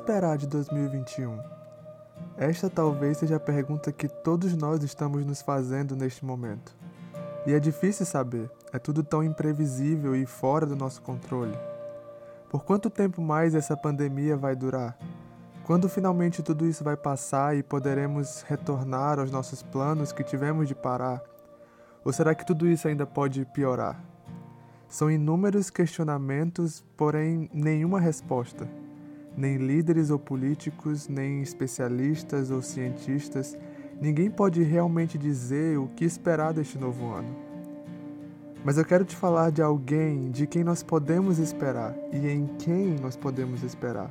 esperar de 2021? Esta talvez seja a pergunta que todos nós estamos nos fazendo neste momento. E é difícil saber, é tudo tão imprevisível e fora do nosso controle. Por quanto tempo mais essa pandemia vai durar? Quando finalmente tudo isso vai passar e poderemos retornar aos nossos planos que tivemos de parar? Ou será que tudo isso ainda pode piorar? São inúmeros questionamentos, porém nenhuma resposta. Nem líderes ou políticos, nem especialistas ou cientistas, ninguém pode realmente dizer o que esperar deste novo ano. Mas eu quero te falar de alguém de quem nós podemos esperar e em quem nós podemos esperar,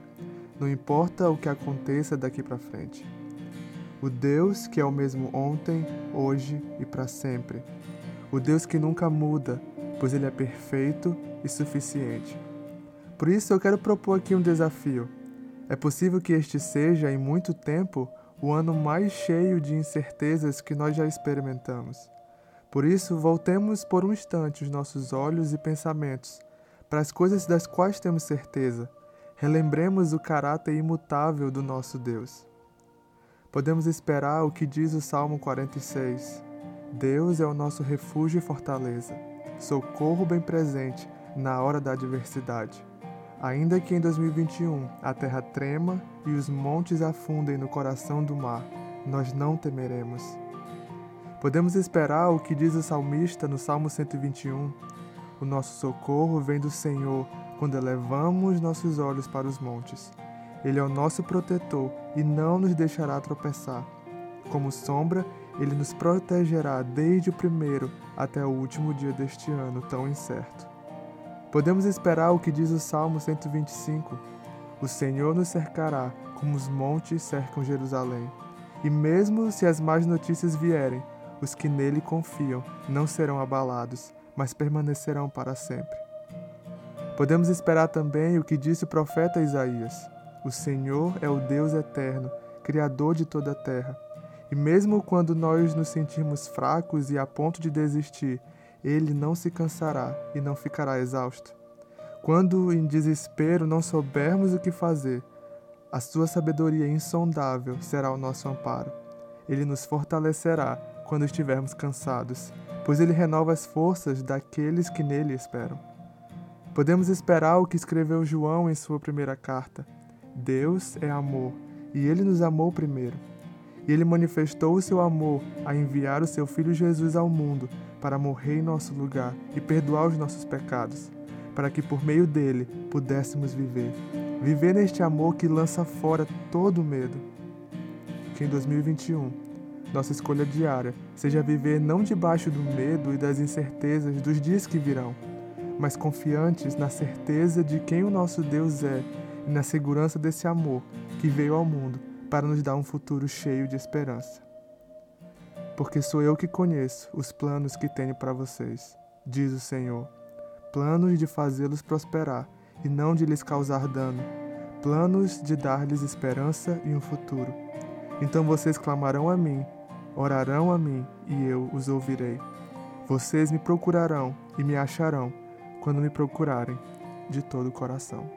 não importa o que aconteça daqui para frente. O Deus que é o mesmo ontem, hoje e para sempre. O Deus que nunca muda, pois ele é perfeito e suficiente. Por isso eu quero propor aqui um desafio. É possível que este seja, em muito tempo, o ano mais cheio de incertezas que nós já experimentamos. Por isso, voltemos por um instante os nossos olhos e pensamentos para as coisas das quais temos certeza. Relembremos o caráter imutável do nosso Deus. Podemos esperar o que diz o Salmo 46. Deus é o nosso refúgio e fortaleza, socorro bem presente na hora da adversidade. Ainda que em 2021 a terra trema e os montes afundem no coração do mar, nós não temeremos. Podemos esperar o que diz o salmista no Salmo 121. O nosso socorro vem do Senhor quando elevamos nossos olhos para os montes. Ele é o nosso protetor e não nos deixará tropeçar. Como sombra, ele nos protegerá desde o primeiro até o último dia deste ano tão incerto. Podemos esperar o que diz o Salmo 125. O Senhor nos cercará como os montes cercam Jerusalém. E mesmo se as más notícias vierem, os que nele confiam não serão abalados, mas permanecerão para sempre. Podemos esperar também o que disse o profeta Isaías: O Senhor é o Deus eterno, Criador de toda a terra. E mesmo quando nós nos sentirmos fracos e a ponto de desistir, ele não se cansará e não ficará exausto. Quando em desespero não soubermos o que fazer, a sua sabedoria insondável será o nosso amparo. Ele nos fortalecerá quando estivermos cansados, pois ele renova as forças daqueles que nele esperam. Podemos esperar o que escreveu João em sua primeira carta: Deus é amor, e ele nos amou primeiro. E ele manifestou o seu amor a enviar o seu filho Jesus ao mundo para morrer em nosso lugar e perdoar os nossos pecados, para que por meio dele pudéssemos viver. Viver neste amor que lança fora todo medo. Que em 2021 nossa escolha diária seja viver não debaixo do medo e das incertezas dos dias que virão, mas confiantes na certeza de quem o nosso Deus é e na segurança desse amor que veio ao mundo para nos dar um futuro cheio de esperança porque sou eu que conheço os planos que tenho para vocês, diz o Senhor. Planos de fazê-los prosperar e não de lhes causar dano, planos de dar-lhes esperança e um futuro. Então vocês clamarão a mim, orarão a mim e eu os ouvirei. Vocês me procurarão e me acharão quando me procurarem de todo o coração.